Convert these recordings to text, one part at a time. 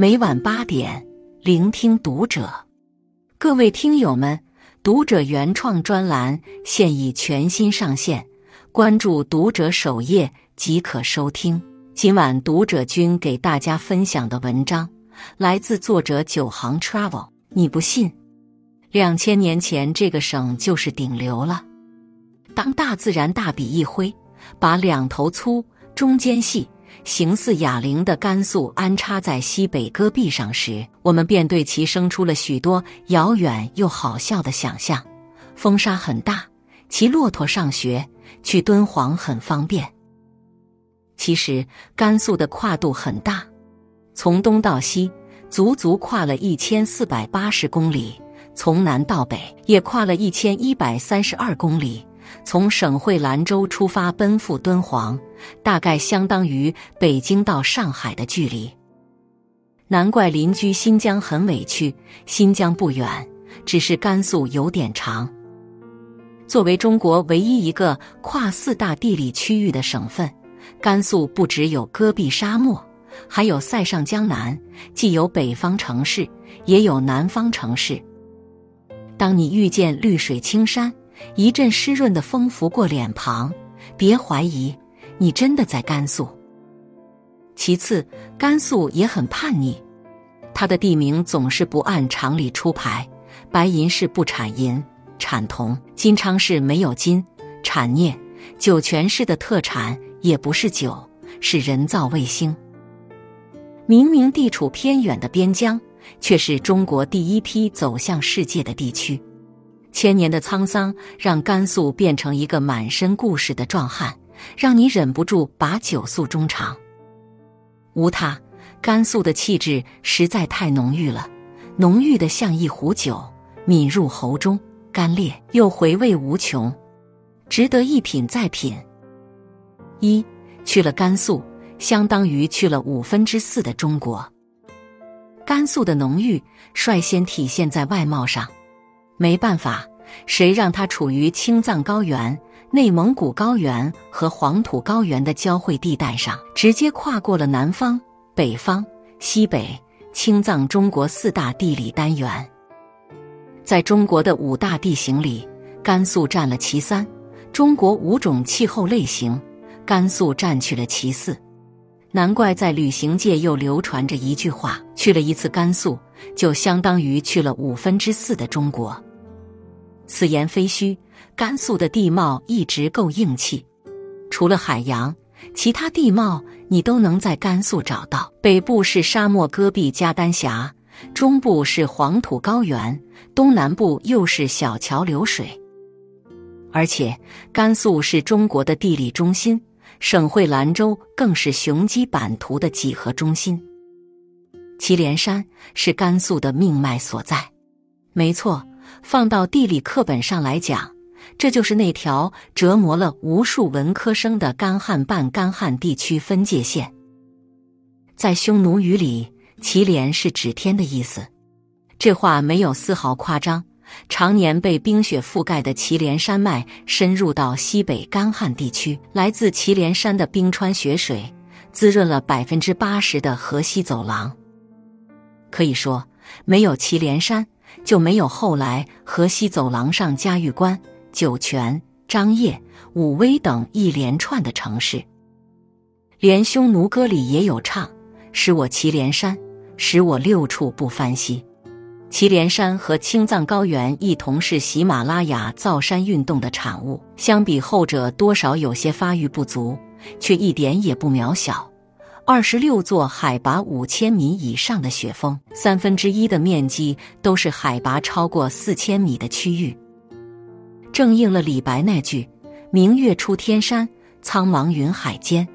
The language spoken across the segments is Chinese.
每晚八点，聆听读者。各位听友们，读者原创专栏现已全新上线，关注读者首页即可收听。今晚读者君给大家分享的文章来自作者九行 travel。你不信？两千年前这个省就是顶流了。当大自然大笔一挥，把两头粗、中间细。形似哑铃的甘肃安插在西北戈壁上时，我们便对其生出了许多遥远又好笑的想象。风沙很大，骑骆驼上学去敦煌很方便。其实甘肃的跨度很大，从东到西足足跨了一千四百八十公里，从南到北也跨了一千一百三十二公里。从省会兰州出发奔赴敦煌，大概相当于北京到上海的距离。难怪邻居新疆很委屈。新疆不远，只是甘肃有点长。作为中国唯一一个跨四大地理区域的省份，甘肃不只有戈壁沙漠，还有塞上江南，既有北方城市，也有南方城市。当你遇见绿水青山。一阵湿润的风拂过脸庞，别怀疑，你真的在甘肃。其次，甘肃也很叛逆，它的地名总是不按常理出牌。白银市不产银，产铜；金昌市没有金，产镍；酒泉市的特产也不是酒，是人造卫星。明明地处偏远的边疆，却是中国第一批走向世界的地区。千年的沧桑让甘肃变成一个满身故事的壮汉，让你忍不住把酒诉衷肠。无他，甘肃的气质实在太浓郁了，浓郁的像一壶酒，抿入喉中，干裂又回味无穷，值得一品再品。一去了甘肃，相当于去了五分之四的中国。甘肃的浓郁率先体现在外貌上。没办法，谁让它处于青藏高原、内蒙古高原和黄土高原的交汇地带上，直接跨过了南方、北方、西北、青藏中国四大地理单元。在中国的五大地形里，甘肃占了其三；中国五种气候类型，甘肃占据了其四。难怪在旅行界又流传着一句话：去了一次甘肃，就相当于去了五分之四的中国。此言非虚，甘肃的地貌一直够硬气。除了海洋，其他地貌你都能在甘肃找到。北部是沙漠戈壁加丹霞，中部是黄土高原，东南部又是小桥流水。而且，甘肃是中国的地理中心，省会兰州更是雄鸡版图的几何中心。祁连山是甘肃的命脉所在，没错。放到地理课本上来讲，这就是那条折磨了无数文科生的干旱半干旱地区分界线。在匈奴语里，“祁连”是指天的意思，这话没有丝毫夸张。常年被冰雪覆盖的祁连山脉深入到西北干旱地区，来自祁连山的冰川雪水滋润了百分之八十的河西走廊。可以说，没有祁连山。就没有后来河西走廊上嘉峪关、酒泉、张掖、武威等一连串的城市。连匈奴歌里也有唱：“使我祁连山，使我六处不翻稀。”祁连山和青藏高原一同是喜马拉雅造山运动的产物，相比后者多少有些发育不足，却一点也不渺小。二十六座海拔五千米以上的雪峰，三分之一的面积都是海拔超过四千米的区域，正应了李白那句“明月出天山，苍茫云海间”。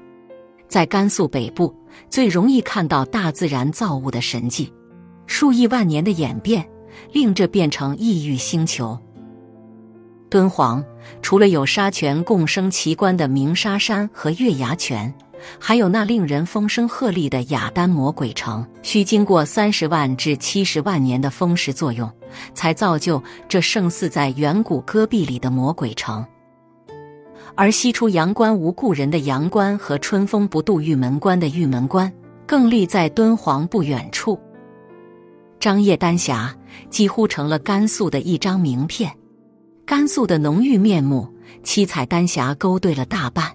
在甘肃北部，最容易看到大自然造物的神迹，数亿万年的演变，令这变成异域星球。敦煌除了有沙泉共生奇观的鸣沙山和月牙泉。还有那令人风声鹤唳的雅丹魔鬼城，需经过三十万至七十万年的风蚀作用，才造就这胜似在远古戈壁里的魔鬼城。而西出阳关无故人的阳关和春风不度玉门关的玉门关，更立在敦煌不远处。张掖丹霞几乎成了甘肃的一张名片，甘肃的浓郁面目，七彩丹霞勾兑了大半。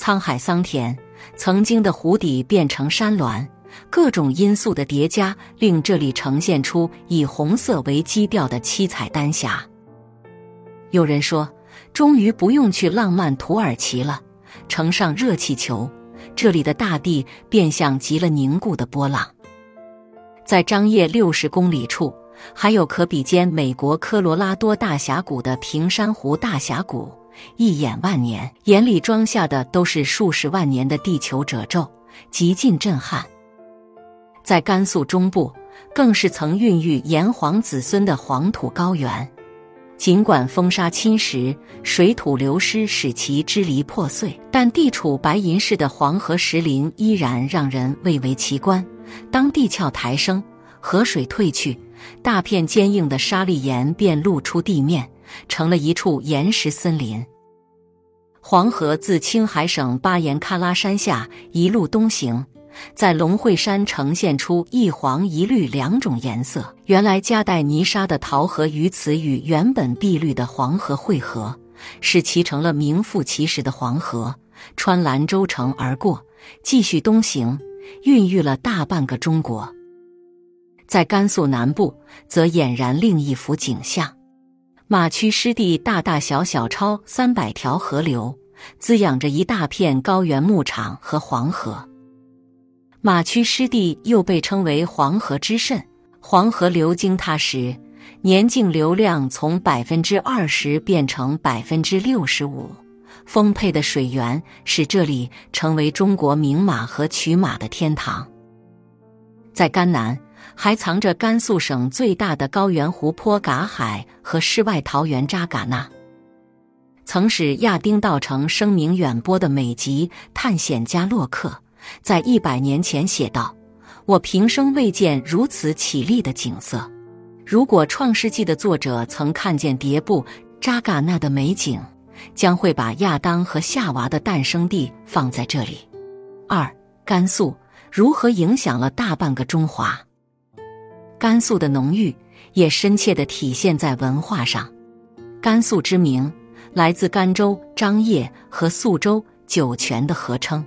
沧海桑田，曾经的湖底变成山峦，各种因素的叠加，令这里呈现出以红色为基调的七彩丹霞。有人说，终于不用去浪漫土耳其了，乘上热气球，这里的大地便像极了凝固的波浪。在张掖六十公里处，还有可比肩美国科罗拉多大峡谷的平山湖大峡谷，一眼万年，眼里装下的都是数十万年的地球褶皱，极尽震撼。在甘肃中部，更是曾孕育炎黄子孙的黄土高原。尽管风沙侵蚀、水土流失使其支离破碎，但地处白银市的黄河石林依然让人蔚为奇观。当地壳抬升，河水退去，大片坚硬的沙砾岩便露出地面，成了一处岩石森林。黄河自青海省巴颜喀拉山下一路东行，在龙会山呈现出一黄一绿两种颜色。原来夹带泥沙的桃河鱼此与原本碧绿的黄河汇合，使其成了名副其实的黄河，穿兰州城而过，继续东行。孕育了大半个中国，在甘肃南部则俨然另一幅景象。马区湿地大大小小超三百条河流，滋养着一大片高原牧场和黄河。马区湿地又被称为黄河之肾，黄河流经它时，年净流量从百分之二十变成百分之六十五。丰沛的水源使这里成为中国名马和骑马的天堂。在甘南，还藏着甘肃省最大的高原湖泊嘎海和世外桃源扎尕那。曾使亚丁道成声名远播的美籍探险家洛克，在一百年前写道：“我平生未见如此绮丽的景色。如果《创世纪》的作者曾看见迭部扎尕那的美景。”将会把亚当和夏娃的诞生地放在这里。二、甘肃如何影响了大半个中华？甘肃的浓郁也深切地体现在文化上。甘肃之名来自甘州、张掖和肃州酒泉的合称。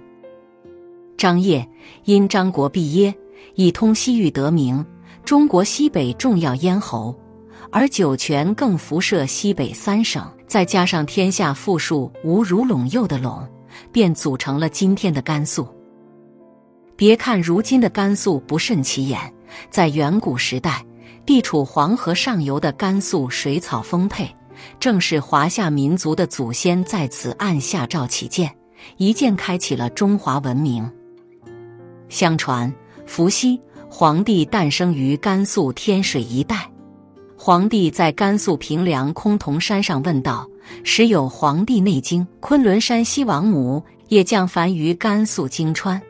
张掖因张国毕耶以通西域得名，中国西北重要咽喉。而酒泉更辐射西北三省，再加上天下富庶无如陇右的陇，便组成了今天的甘肃。别看如今的甘肃不甚起眼，在远古时代，地处黄河上游的甘肃水草丰沛，正是华夏民族的祖先在此按下照起剑，一剑开启了中华文明。相传，伏羲皇帝诞生于甘肃天水一带。皇帝在甘肃平凉崆峒山上问道：“时有《黄帝内经》，昆仑山西王母也降凡于甘肃泾川。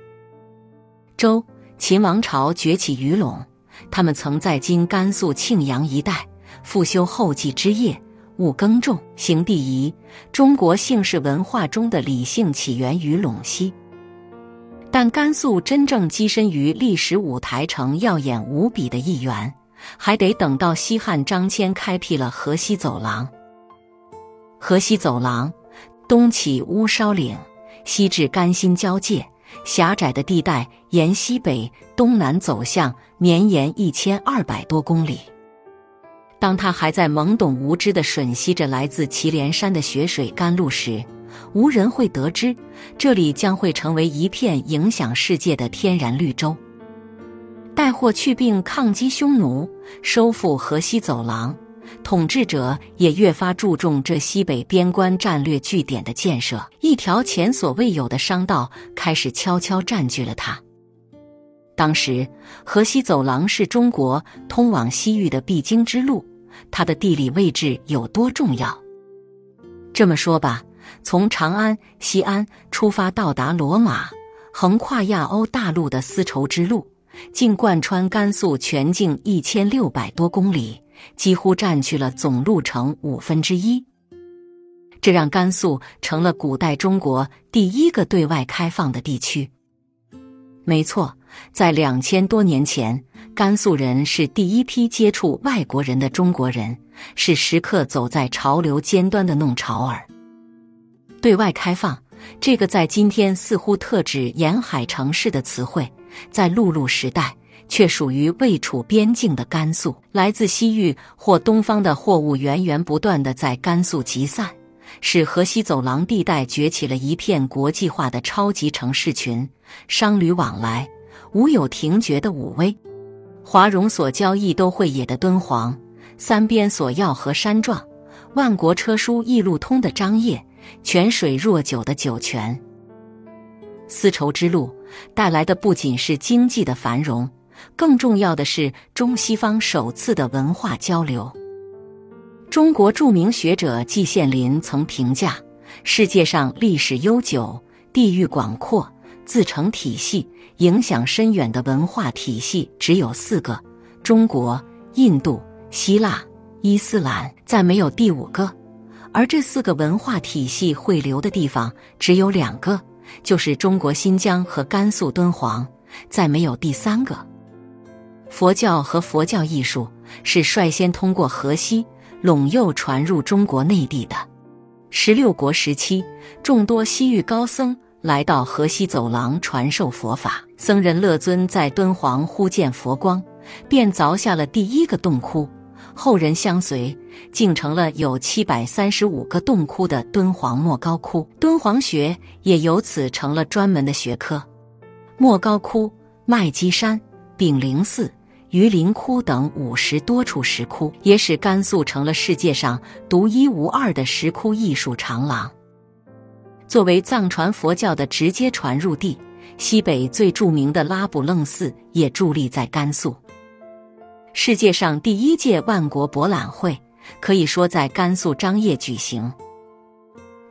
周秦王朝崛起于陇，他们曾在今甘肃庆阳一带复修后继之业，务耕种，行地仪。中国姓氏文化中的李姓起源于陇西，但甘肃真正跻身于历史舞台成耀眼无比的一员。”还得等到西汉张骞开辟了河西走廊。河西走廊东起乌梢岭，西至甘新交界，狭窄的地带沿西北、东南走向，绵延一千二百多公里。当他还在懵懂无知地吮吸着来自祁连山的雪水甘露时，无人会得知，这里将会成为一片影响世界的天然绿洲。带货去病抗击匈奴，收复河西走廊，统治者也越发注重这西北边关战略据点的建设。一条前所未有的商道开始悄悄占据了它。当时，河西走廊是中国通往西域的必经之路，它的地理位置有多重要？这么说吧，从长安、西安出发，到达罗马，横跨亚欧大陆的丝绸之路。竟贯穿甘肃全境一千六百多公里，几乎占据了总路程五分之一。这让甘肃成了古代中国第一个对外开放的地区。没错，在两千多年前，甘肃人是第一批接触外国人的中国人，是时刻走在潮流尖端的弄潮儿。对外开放这个在今天似乎特指沿海城市的词汇，在陆路时代却属于未处边境的甘肃。来自西域或东方的货物源源不断的在甘肃集散。使河西走廊地带崛起了一片国际化的超级城市群，商旅往来无有停绝的武威，华容所交易都会野的敦煌，三边索要和山壮，万国车书一路通的张掖，泉水若酒的酒泉。丝绸之路带来的不仅是经济的繁荣，更重要的是中西方首次的文化交流。中国著名学者季羡林曾评价：世界上历史悠久、地域广阔、自成体系、影响深远的文化体系只有四个：中国、印度、希腊、伊斯兰，再没有第五个。而这四个文化体系汇流的地方只有两个，就是中国新疆和甘肃敦煌，再没有第三个。佛教和佛教艺术是率先通过河西。陇右传入中国内地的十六国时期，众多西域高僧来到河西走廊传授佛法。僧人乐尊在敦煌忽见佛光，便凿下了第一个洞窟。后人相随，竟成了有七百三十五个洞窟的敦煌莫高窟。敦煌学也由此成了专门的学科。莫高窟、麦积山、炳灵寺。榆林窟等五十多处石窟，也使甘肃成了世界上独一无二的石窟艺术长廊。作为藏传佛教的直接传入地，西北最著名的拉卜楞寺也伫立在甘肃。世界上第一届万国博览会可以说在甘肃张掖举行。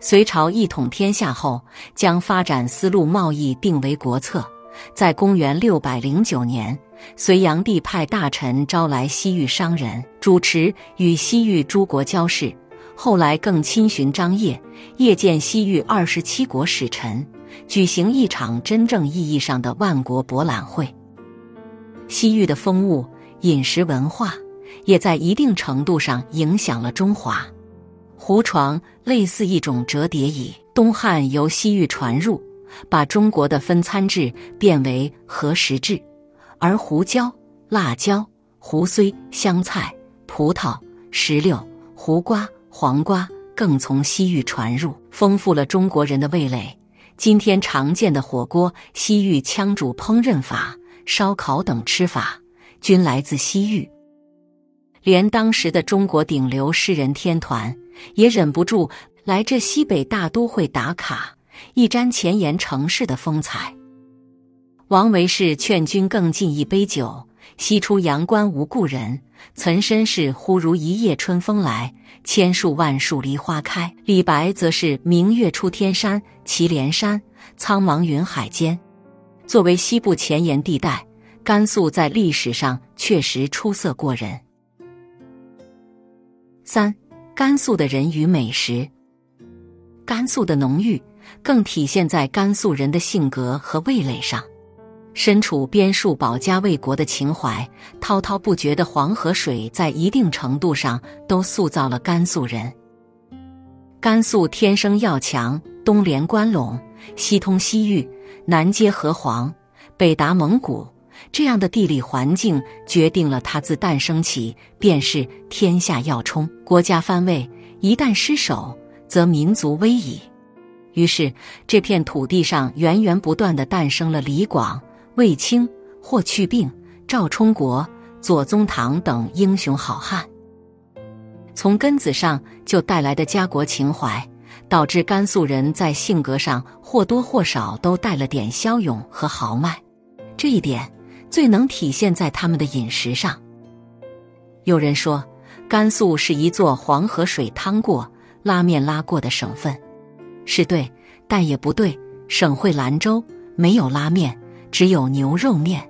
隋朝一统天下后，将发展丝路贸易定为国策，在公元六百零九年。隋炀帝派大臣招来西域商人，主持与西域诸国交涉。后来更亲寻张掖，谒见西域二十七国使臣，举行一场真正意义上的万国博览会。西域的风物、饮食文化，也在一定程度上影响了中华。胡床类似一种折叠椅，东汉由西域传入，把中国的分餐制变为合食制。而胡椒、辣椒、胡荽、香菜、葡萄、石榴、胡瓜、黄瓜更从西域传入，丰富了中国人的味蕾。今天常见的火锅、西域羌煮烹饪法、烧烤等吃法，均来自西域。连当时的中国顶流诗人天团，也忍不住来这西北大都会打卡，一沾前沿城市的风采。王维是劝君更尽一杯酒，西出阳关无故人。岑参是忽如一夜春风来，千树万树梨花开。李白则是明月出天山，祁连山，苍茫云海间。作为西部前沿地带，甘肃在历史上确实出色过人。三，甘肃的人与美食，甘肃的浓郁更体现在甘肃人的性格和味蕾上。身处边戍保家卫国的情怀，滔滔不绝的黄河水，在一定程度上都塑造了甘肃人。甘肃天生要强，东连关陇，西通西域，南接河湟，北达蒙古，这样的地理环境决定了它自诞生起便是天下要冲。国家藩位一旦失守，则民族危矣。于是，这片土地上源源不断的诞生了李广。卫青、霍去病、赵充国、左宗棠等英雄好汉，从根子上就带来的家国情怀，导致甘肃人在性格上或多或少都带了点骁勇和豪迈。这一点最能体现在他们的饮食上。有人说，甘肃是一座黄河水汤过、拉面拉过的省份，是对，但也不对。省会兰州没有拉面。只有牛肉面。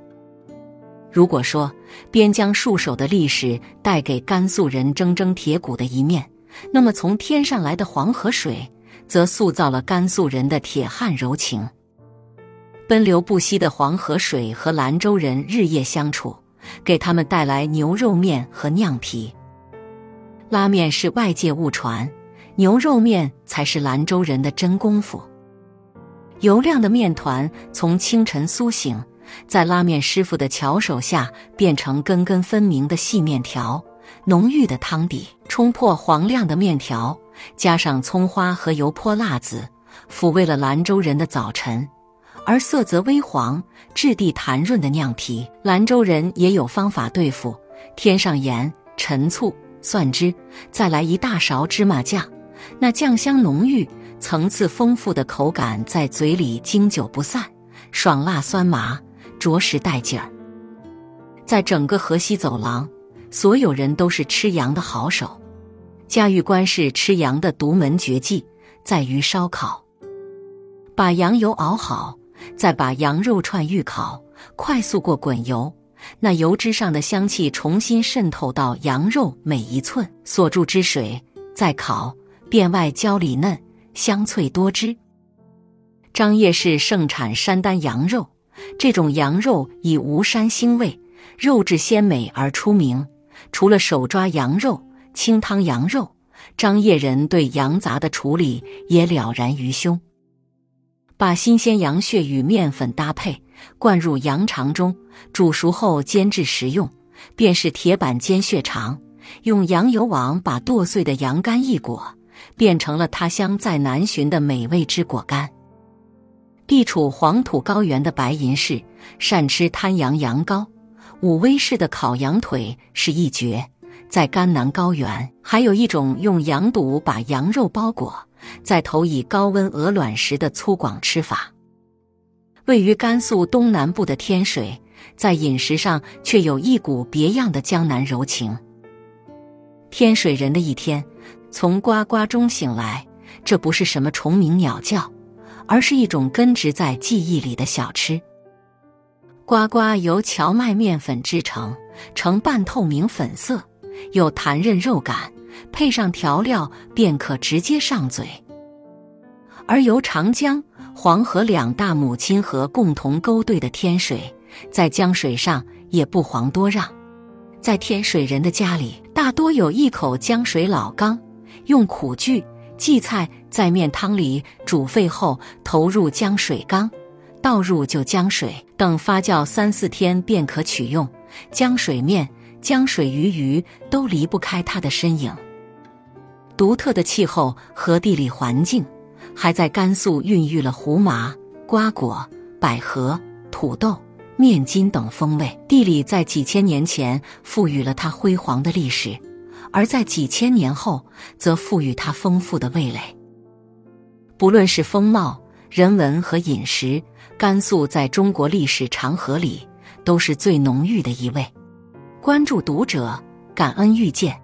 如果说边疆戍守的历史带给甘肃人铮铮铁骨的一面，那么从天上来的黄河水，则塑造了甘肃人的铁汉柔情。奔流不息的黄河水和兰州人日夜相处，给他们带来牛肉面和酿皮。拉面是外界误传，牛肉面才是兰州人的真功夫。油亮的面团从清晨苏醒，在拉面师傅的巧手下变成根根分明的细面条。浓郁的汤底冲破黄亮的面条，加上葱花和油泼辣子，抚慰了兰州人的早晨。而色泽微黄、质地弹润的酿皮，兰州人也有方法对付：添上盐、陈醋、蒜汁，再来一大勺芝麻酱，那酱香浓郁、层次丰富的口感在嘴里经久不散，爽辣酸麻，着实带劲儿。在整个河西走廊。所有人都是吃羊的好手，嘉峪关是吃羊的独门绝技，在于烧烤。把羊油熬好，再把羊肉串预烤，快速过滚油，那油脂上的香气重新渗透到羊肉每一寸，锁住汁水，再烤，变外焦里嫩，香脆多汁。张掖市盛产山丹羊肉，这种羊肉以无膻腥味，肉质鲜美而出名。除了手抓羊肉、清汤羊肉，张掖人对羊杂的处理也了然于胸。把新鲜羊血与面粉搭配，灌入羊肠中，煮熟后煎制食用，便是铁板煎血肠。用羊油网把剁碎的羊肝一裹，变成了他乡再难寻的美味之果干。地处黄土高原的白银市，善吃滩羊羊羔。武威市的烤羊腿是一绝，在甘南高原还有一种用羊肚把羊肉包裹，再投以高温鹅卵石的粗犷吃法。位于甘肃东南部的天水，在饮食上却有一股别样的江南柔情。天水人的一天，从呱呱中醒来，这不是什么虫鸣鸟叫，而是一种根植在记忆里的小吃。呱呱由荞麦面粉制成，呈半透明粉色，有弹韧肉感，配上调料便可直接上嘴。而由长江、黄河两大母亲河共同勾兑的天水，在江水上也不遑多让。在天水人的家里，大多有一口江水老缸，用苦苣、荠菜在面汤里煮沸后，投入江水缸。倒入就江水，等发酵三四天便可取用。江水面、江水鱼鱼都离不开它的身影。独特的气候和地理环境，还在甘肃孕育了胡麻、瓜果、百合、土豆、面筋等风味。地理在几千年前赋予了它辉煌的历史，而在几千年后，则赋予它丰富的味蕾。不论是风貌、人文和饮食。甘肃在中国历史长河里都是最浓郁的一位。关注读者，感恩遇见。